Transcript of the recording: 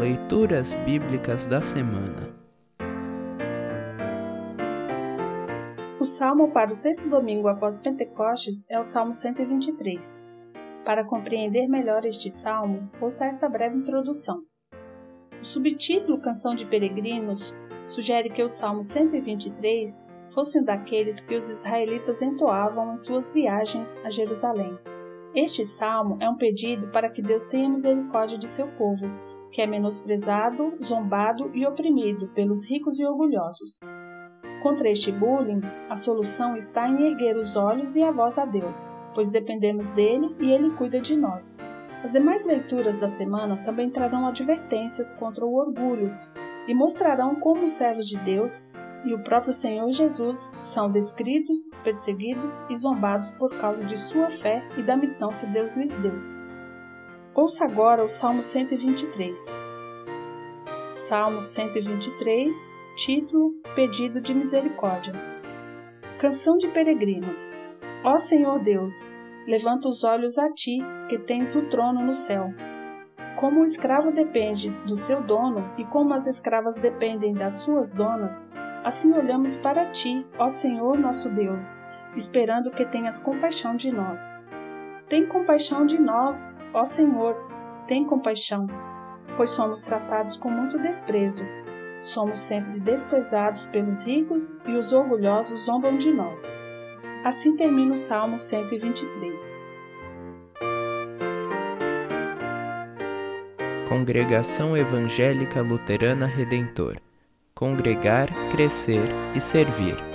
Leituras Bíblicas da Semana O salmo para o sexto domingo após Pentecostes é o Salmo 123. Para compreender melhor este salmo, vou esta breve introdução. O subtítulo Canção de Peregrinos sugere que o Salmo 123 fosse um daqueles que os israelitas entoavam em suas viagens a Jerusalém. Este salmo é um pedido para que Deus tenha misericórdia de seu povo que é menosprezado, zombado e oprimido pelos ricos e orgulhosos. Contra este bullying, a solução está em erguer os olhos e a voz a Deus, pois dependemos dele e ele cuida de nós. As demais leituras da semana também trarão advertências contra o orgulho e mostrarão como os servos de Deus e o próprio Senhor Jesus são descritos, perseguidos e zombados por causa de sua fé e da missão que Deus lhes deu. Ouça agora o Salmo 123. Salmo 123, título Pedido de Misericórdia. Canção de Peregrinos. Ó Senhor Deus, levanta os olhos a ti, que tens o trono no céu. Como o escravo depende do seu dono e como as escravas dependem das suas donas, assim olhamos para ti, ó Senhor nosso Deus, esperando que tenhas compaixão de nós. Tem compaixão de nós, Ó Senhor, tem compaixão, pois somos tratados com muito desprezo. Somos sempre desprezados pelos ricos e os orgulhosos zombam de nós. Assim termina o Salmo 123. Congregação Evangélica Luterana Redentor Congregar, Crescer e Servir.